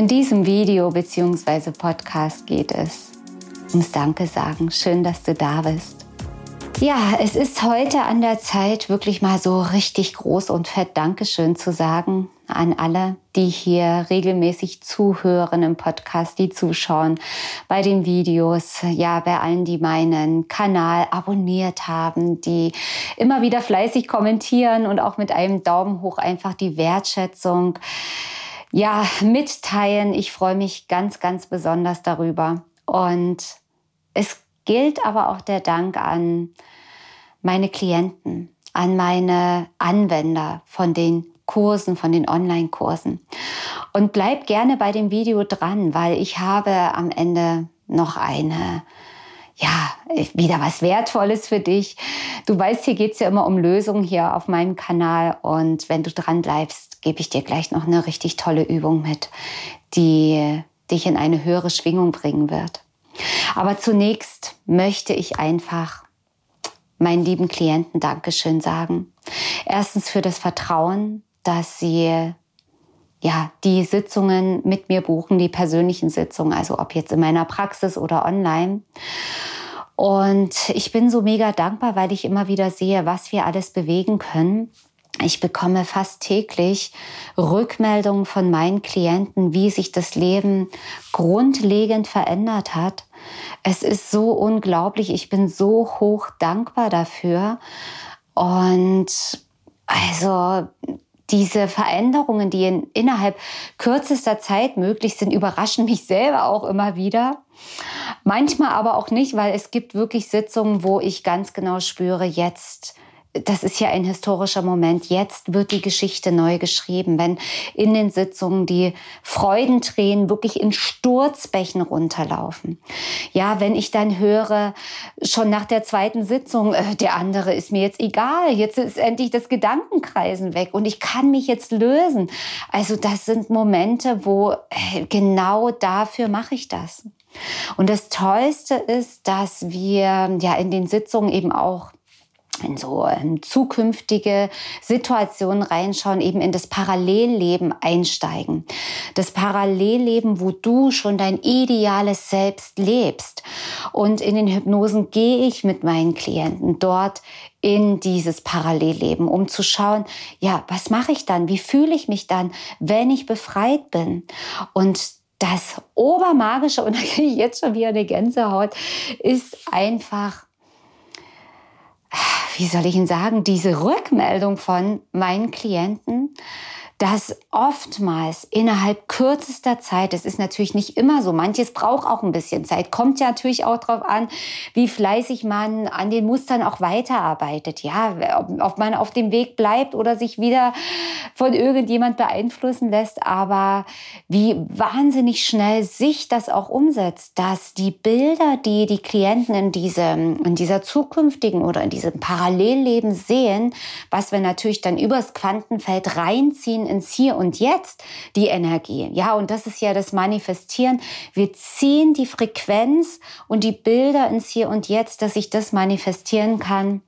In diesem Video bzw. Podcast geht es ums Danke sagen. Schön, dass du da bist. Ja, es ist heute an der Zeit, wirklich mal so richtig groß und fett Dankeschön zu sagen an alle, die hier regelmäßig zuhören im Podcast, die zuschauen bei den Videos, ja, bei allen, die meinen Kanal abonniert haben, die immer wieder fleißig kommentieren und auch mit einem Daumen hoch einfach die Wertschätzung ja, mitteilen. Ich freue mich ganz, ganz besonders darüber. Und es gilt aber auch der Dank an meine Klienten, an meine Anwender von den Kursen, von den Online-Kursen. Und bleib gerne bei dem Video dran, weil ich habe am Ende noch eine ja, wieder was Wertvolles für dich. Du weißt, hier geht's ja immer um Lösungen hier auf meinem Kanal. Und wenn du dran bleibst, gebe ich dir gleich noch eine richtig tolle Übung mit, die dich in eine höhere Schwingung bringen wird. Aber zunächst möchte ich einfach meinen lieben Klienten Dankeschön sagen. Erstens für das Vertrauen, dass sie ja, die Sitzungen mit mir buchen, die persönlichen Sitzungen, also ob jetzt in meiner Praxis oder online. Und ich bin so mega dankbar, weil ich immer wieder sehe, was wir alles bewegen können. Ich bekomme fast täglich Rückmeldungen von meinen Klienten, wie sich das Leben grundlegend verändert hat. Es ist so unglaublich. Ich bin so hoch dankbar dafür. Und also diese Veränderungen, die in, innerhalb kürzester Zeit möglich sind, überraschen mich selber auch immer wieder. Manchmal aber auch nicht, weil es gibt wirklich Sitzungen, wo ich ganz genau spüre, jetzt das ist ja ein historischer Moment. Jetzt wird die Geschichte neu geschrieben, wenn in den Sitzungen die Freudentränen wirklich in Sturzbächen runterlaufen. Ja, wenn ich dann höre, schon nach der zweiten Sitzung, äh, der andere ist mir jetzt egal, jetzt ist endlich das Gedankenkreisen weg und ich kann mich jetzt lösen. Also das sind Momente, wo äh, genau dafür mache ich das. Und das Tollste ist, dass wir ja in den Sitzungen eben auch in so ähm, zukünftige Situationen reinschauen, eben in das Parallelleben einsteigen. Das Parallelleben, wo du schon dein ideales Selbst lebst. Und in den Hypnosen gehe ich mit meinen Klienten dort in dieses Parallelleben, um zu schauen, ja, was mache ich dann? Wie fühle ich mich dann, wenn ich befreit bin? Und das Obermagische, und da kriege ich jetzt schon wieder eine Gänsehaut, ist einfach, wie soll ich Ihnen sagen, diese Rückmeldung von meinen Klienten, dass oftmals innerhalb kürzester Zeit, das ist natürlich nicht immer so, manches braucht auch ein bisschen Zeit, kommt ja natürlich auch darauf an, wie fleißig man an den Mustern auch weiterarbeitet, ja, ob, ob man auf dem Weg bleibt oder sich wieder von irgendjemand beeinflussen lässt, aber wie wahnsinnig schnell sich das auch umsetzt, dass die Bilder, die die Klienten in diesem, in dieser zukünftigen oder in diesem Parallelleben sehen, was wir natürlich dann übers Quantenfeld reinziehen ins Hier und Jetzt die Energie. Ja, und das ist ja das Manifestieren. Wir ziehen die Frequenz und die Bilder ins Hier und Jetzt, dass ich das manifestieren kann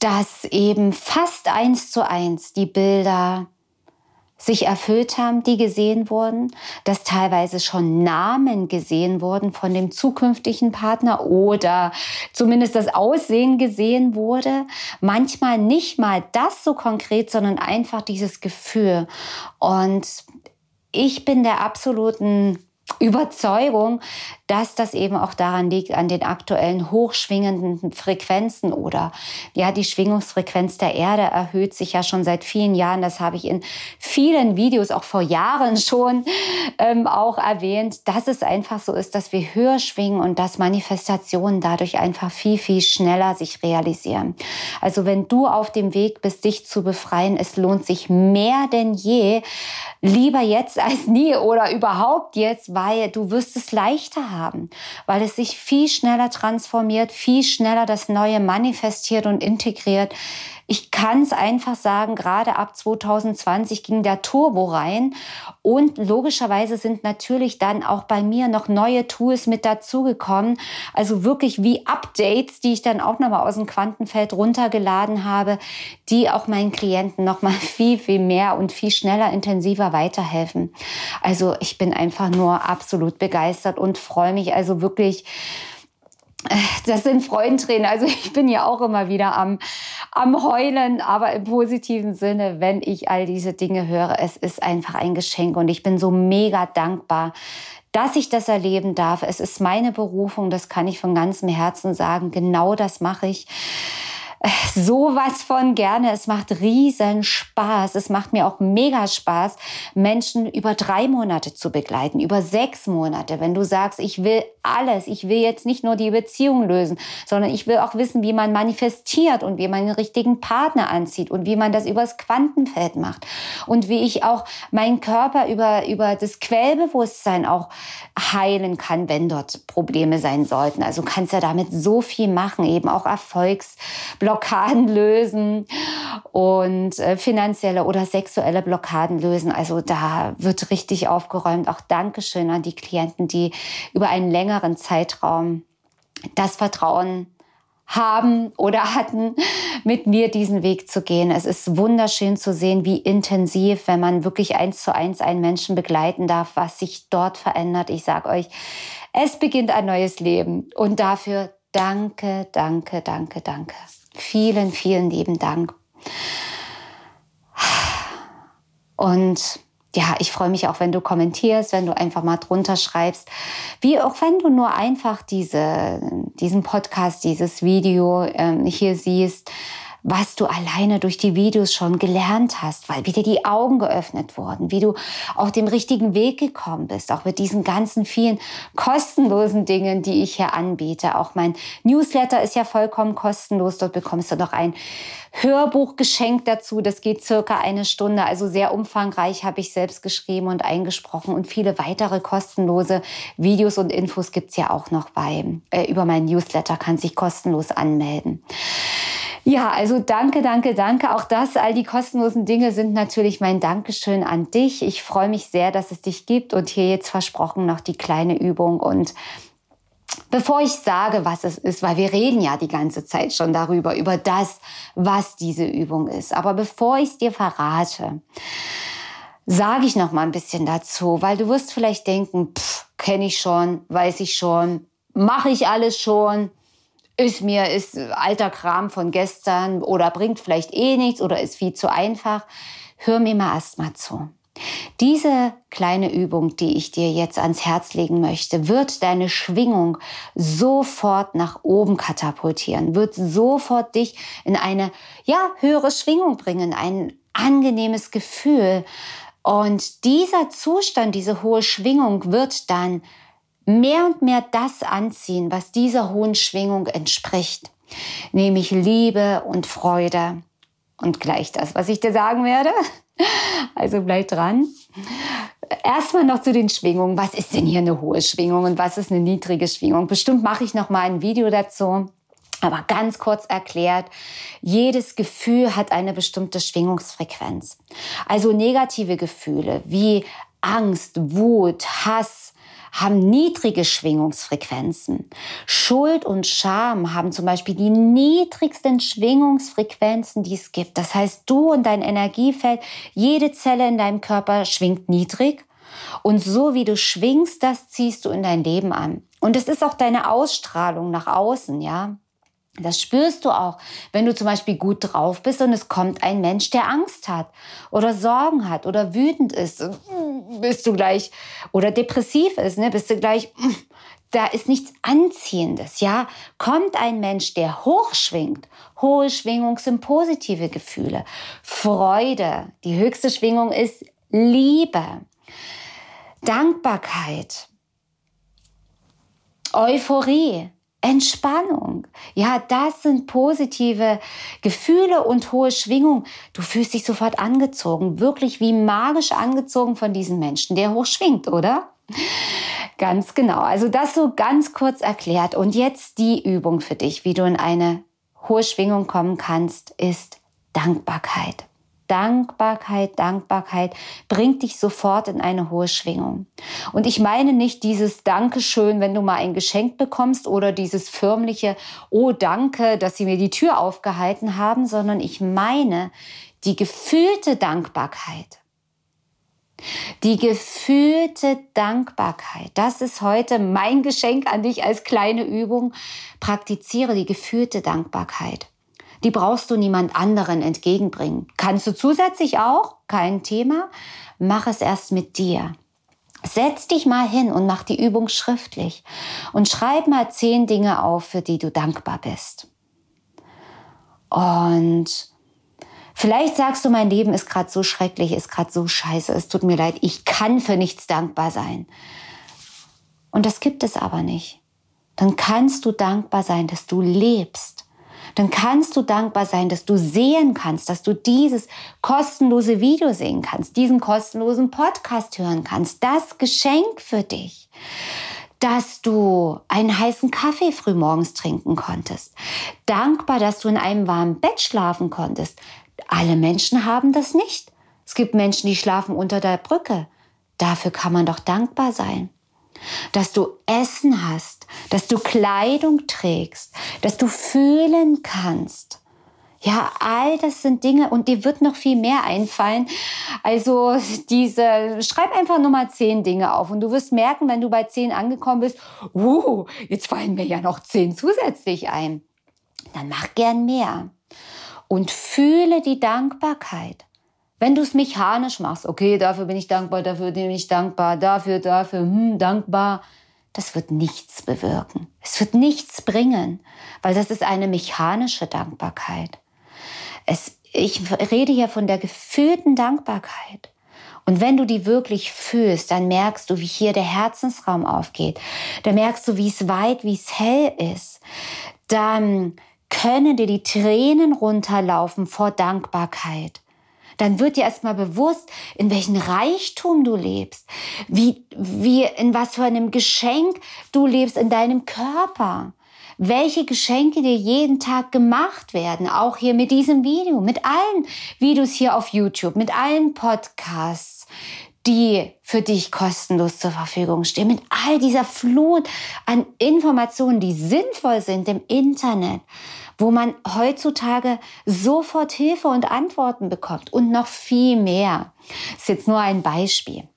dass eben fast eins zu eins die Bilder sich erfüllt haben, die gesehen wurden, dass teilweise schon Namen gesehen wurden von dem zukünftigen Partner oder zumindest das Aussehen gesehen wurde. Manchmal nicht mal das so konkret, sondern einfach dieses Gefühl. Und ich bin der absoluten Überzeugung, dass das eben auch daran liegt, an den aktuellen hochschwingenden Frequenzen oder ja, die Schwingungsfrequenz der Erde erhöht sich ja schon seit vielen Jahren. Das habe ich in vielen Videos auch vor Jahren schon ähm, auch erwähnt, dass es einfach so ist, dass wir höher schwingen und dass Manifestationen dadurch einfach viel, viel schneller sich realisieren. Also wenn du auf dem Weg bist, dich zu befreien, es lohnt sich mehr denn je, lieber jetzt als nie oder überhaupt jetzt, weil du wirst es leichter haben, weil es sich viel schneller transformiert, viel schneller das Neue manifestiert und integriert ich kann es einfach sagen, gerade ab 2020 ging der Turbo rein und logischerweise sind natürlich dann auch bei mir noch neue Tools mit dazugekommen. Also wirklich wie Updates, die ich dann auch nochmal aus dem Quantenfeld runtergeladen habe, die auch meinen Klienten nochmal viel, viel mehr und viel schneller, intensiver weiterhelfen. Also ich bin einfach nur absolut begeistert und freue mich also wirklich, das sind Freudentränen. Also ich bin ja auch immer wieder am, am Heulen, aber im positiven Sinne, wenn ich all diese Dinge höre. Es ist einfach ein Geschenk und ich bin so mega dankbar, dass ich das erleben darf. Es ist meine Berufung, das kann ich von ganzem Herzen sagen. Genau das mache ich sowas von gerne. Es macht riesen Spaß. Es macht mir auch mega Spaß, Menschen über drei Monate zu begleiten, über sechs Monate. Wenn du sagst, ich will alles, ich will jetzt nicht nur die Beziehung lösen, sondern ich will auch wissen, wie man manifestiert und wie man den richtigen Partner anzieht und wie man das übers Quantenfeld macht und wie ich auch meinen Körper über, über das Quellbewusstsein auch heilen kann, wenn dort Probleme sein sollten. Also kannst ja damit so viel machen, eben auch Erfolgsblockaden Blockaden lösen und äh, finanzielle oder sexuelle Blockaden lösen. Also da wird richtig aufgeräumt. Auch Dankeschön an die Klienten, die über einen längeren Zeitraum das Vertrauen haben oder hatten, mit mir diesen Weg zu gehen. Es ist wunderschön zu sehen, wie intensiv, wenn man wirklich eins zu eins einen Menschen begleiten darf, was sich dort verändert. Ich sage euch, es beginnt ein neues Leben und dafür danke, danke, danke, danke. Vielen, vielen lieben Dank. Und ja, ich freue mich auch, wenn du kommentierst, wenn du einfach mal drunter schreibst, wie auch wenn du nur einfach diese, diesen Podcast, dieses Video ähm, hier siehst was du alleine durch die Videos schon gelernt hast, weil wieder die Augen geöffnet wurden, wie du auf dem richtigen Weg gekommen bist, auch mit diesen ganzen vielen kostenlosen Dingen, die ich hier anbiete. Auch mein Newsletter ist ja vollkommen kostenlos. Dort bekommst du noch ein Hörbuch geschenkt dazu. Das geht circa eine Stunde, also sehr umfangreich habe ich selbst geschrieben und eingesprochen und viele weitere kostenlose Videos und Infos gibt's ja auch noch bei, äh, über meinen Newsletter, kann sich kostenlos anmelden. Ja, also danke, danke, danke. Auch das, all die kostenlosen Dinge sind natürlich mein Dankeschön an dich. Ich freue mich sehr, dass es dich gibt und hier jetzt versprochen noch die kleine Übung und Bevor ich sage, was es ist, weil wir reden ja die ganze Zeit schon darüber, über das, was diese Übung ist. Aber bevor ich es dir verrate, sage ich noch mal ein bisschen dazu, weil du wirst vielleicht denken, kenne ich schon, weiß ich schon, mache ich alles schon, ist mir, ist alter Kram von gestern oder bringt vielleicht eh nichts oder ist viel zu einfach. Hör mir mal erstmal zu. Diese kleine Übung, die ich dir jetzt ans Herz legen möchte, wird deine Schwingung sofort nach oben katapultieren, wird sofort dich in eine, ja, höhere Schwingung bringen, ein angenehmes Gefühl. Und dieser Zustand, diese hohe Schwingung wird dann mehr und mehr das anziehen, was dieser hohen Schwingung entspricht, nämlich Liebe und Freude. Und gleich das, was ich dir sagen werde. Also bleib dran. Erstmal noch zu den Schwingungen. Was ist denn hier eine hohe Schwingung und was ist eine niedrige Schwingung? Bestimmt mache ich noch mal ein Video dazu. Aber ganz kurz erklärt, jedes Gefühl hat eine bestimmte Schwingungsfrequenz. Also negative Gefühle wie Angst, Wut, Hass, haben niedrige Schwingungsfrequenzen. Schuld und Scham haben zum Beispiel die niedrigsten Schwingungsfrequenzen, die es gibt. Das heißt, du und dein Energiefeld, jede Zelle in deinem Körper schwingt niedrig. Und so wie du schwingst, das ziehst du in dein Leben an. Und es ist auch deine Ausstrahlung nach außen, ja. Das spürst du auch, wenn du zum Beispiel gut drauf bist und es kommt ein Mensch, der Angst hat oder Sorgen hat oder wütend ist. bist du gleich, oder depressiv ist, ne, bist du gleich, da ist nichts Anziehendes, ja. Kommt ein Mensch, der hoch schwingt, hohe Schwingung sind positive Gefühle, Freude, die höchste Schwingung ist Liebe, Dankbarkeit, Euphorie, Entspannung. Ja, das sind positive Gefühle und hohe Schwingung. Du fühlst dich sofort angezogen, wirklich wie magisch angezogen von diesem Menschen, der hoch schwingt, oder? Ganz genau. Also das so ganz kurz erklärt. Und jetzt die Übung für dich, wie du in eine hohe Schwingung kommen kannst, ist Dankbarkeit. Dankbarkeit, Dankbarkeit bringt dich sofort in eine hohe Schwingung. Und ich meine nicht dieses Dankeschön, wenn du mal ein Geschenk bekommst oder dieses förmliche Oh danke, dass sie mir die Tür aufgehalten haben, sondern ich meine die gefühlte Dankbarkeit. Die gefühlte Dankbarkeit, das ist heute mein Geschenk an dich als kleine Übung. Praktiziere die gefühlte Dankbarkeit. Die brauchst du niemand anderen entgegenbringen. Kannst du zusätzlich auch, kein Thema. Mach es erst mit dir. Setz dich mal hin und mach die Übung schriftlich und schreib mal zehn Dinge auf, für die du dankbar bist. Und Vielleicht sagst du, mein Leben ist gerade so schrecklich, ist gerade so scheiße, es tut mir leid, ich kann für nichts dankbar sein. Und das gibt es aber nicht. Dann kannst du dankbar sein, dass du lebst. Dann kannst du dankbar sein, dass du sehen kannst, dass du dieses kostenlose Video sehen kannst, diesen kostenlosen Podcast hören kannst. Das Geschenk für dich dass du einen heißen Kaffee frühmorgens trinken konntest. Dankbar, dass du in einem warmen Bett schlafen konntest. Alle Menschen haben das nicht. Es gibt Menschen, die schlafen unter der Brücke. Dafür kann man doch dankbar sein. Dass du Essen hast, dass du Kleidung trägst, dass du fühlen kannst. Ja, all das sind Dinge und dir wird noch viel mehr einfallen. Also diese, schreib einfach nur mal zehn Dinge auf und du wirst merken, wenn du bei zehn angekommen bist, uh, jetzt fallen mir ja noch zehn zusätzlich ein. Dann mach gern mehr und fühle die Dankbarkeit. Wenn du es mechanisch machst, okay, dafür bin ich dankbar, dafür bin ich dankbar, dafür, dafür, hm, dankbar, das wird nichts bewirken. Es wird nichts bringen, weil das ist eine mechanische Dankbarkeit. Es, ich rede hier von der gefühlten Dankbarkeit. Und wenn du die wirklich fühlst, dann merkst du, wie hier der Herzensraum aufgeht. Dann merkst du, wie es weit, wie es hell ist. Dann können dir die Tränen runterlaufen vor Dankbarkeit. Dann wird dir erstmal bewusst, in welchem Reichtum du lebst, wie, wie, in was für einem Geschenk du lebst in deinem Körper. Welche Geschenke dir jeden Tag gemacht werden, auch hier mit diesem Video, mit allen Videos hier auf YouTube, mit allen Podcasts, die für dich kostenlos zur Verfügung stehen, mit all dieser Flut an Informationen, die sinnvoll sind im Internet wo man heutzutage sofort Hilfe und Antworten bekommt und noch viel mehr. Das ist jetzt nur ein Beispiel.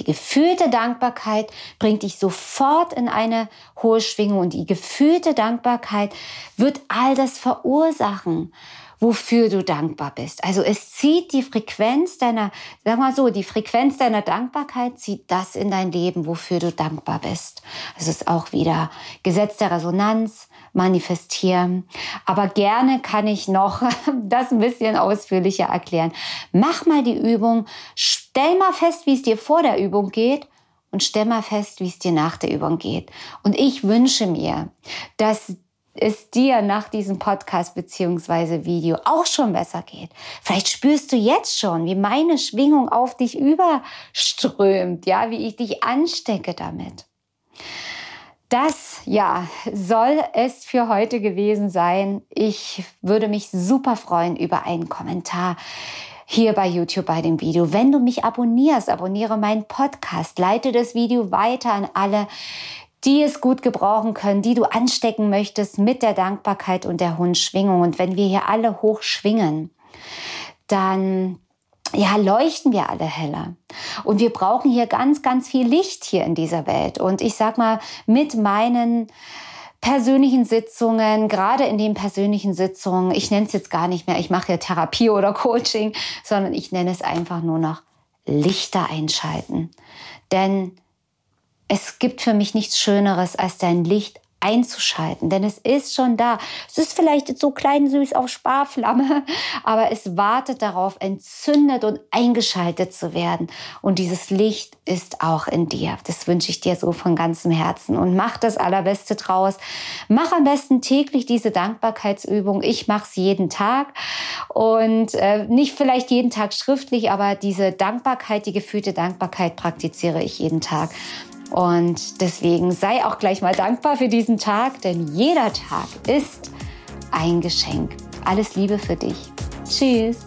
Die gefühlte Dankbarkeit bringt dich sofort in eine hohe Schwingung und die gefühlte Dankbarkeit wird all das verursachen, wofür du dankbar bist. Also es zieht die Frequenz deiner, sag mal so, die Frequenz deiner Dankbarkeit zieht das in dein Leben, wofür du dankbar bist. Es ist auch wieder Gesetz der Resonanz, manifestieren. Aber gerne kann ich noch das ein bisschen ausführlicher erklären. Mach mal die Übung, stell mal fest, wie es dir vor der Übung geht und stell mal fest, wie es dir nach der Übung geht. Und ich wünsche mir, dass es dir nach diesem Podcast beziehungsweise Video auch schon besser geht. Vielleicht spürst du jetzt schon, wie meine Schwingung auf dich überströmt, ja, wie ich dich anstecke damit. Das, ja, soll es für heute gewesen sein. Ich würde mich super freuen über einen Kommentar hier bei YouTube bei dem Video. Wenn du mich abonnierst, abonniere meinen Podcast, leite das Video weiter an alle, die es gut gebrauchen können, die du anstecken möchtest mit der Dankbarkeit und der hohen Schwingung. Und wenn wir hier alle hoch schwingen, dann ja, leuchten wir alle heller. Und wir brauchen hier ganz, ganz viel Licht hier in dieser Welt. Und ich sag mal, mit meinen persönlichen Sitzungen, gerade in den persönlichen Sitzungen, ich nenne es jetzt gar nicht mehr, ich mache ja Therapie oder Coaching, sondern ich nenne es einfach nur noch Lichter einschalten. Denn es gibt für mich nichts Schöneres, als dein Licht einzuschalten, denn es ist schon da. Es ist vielleicht so klein süß auf Sparflamme, aber es wartet darauf, entzündet und eingeschaltet zu werden. Und dieses Licht ist auch in dir. Das wünsche ich dir so von ganzem Herzen. Und mach das Allerbeste draus. Mach am besten täglich diese Dankbarkeitsübung. Ich mache es jeden Tag und äh, nicht vielleicht jeden Tag schriftlich, aber diese Dankbarkeit, die gefühlte Dankbarkeit praktiziere ich jeden Tag. Und deswegen sei auch gleich mal dankbar für diesen Tag, denn jeder Tag ist ein Geschenk. Alles Liebe für dich. Tschüss.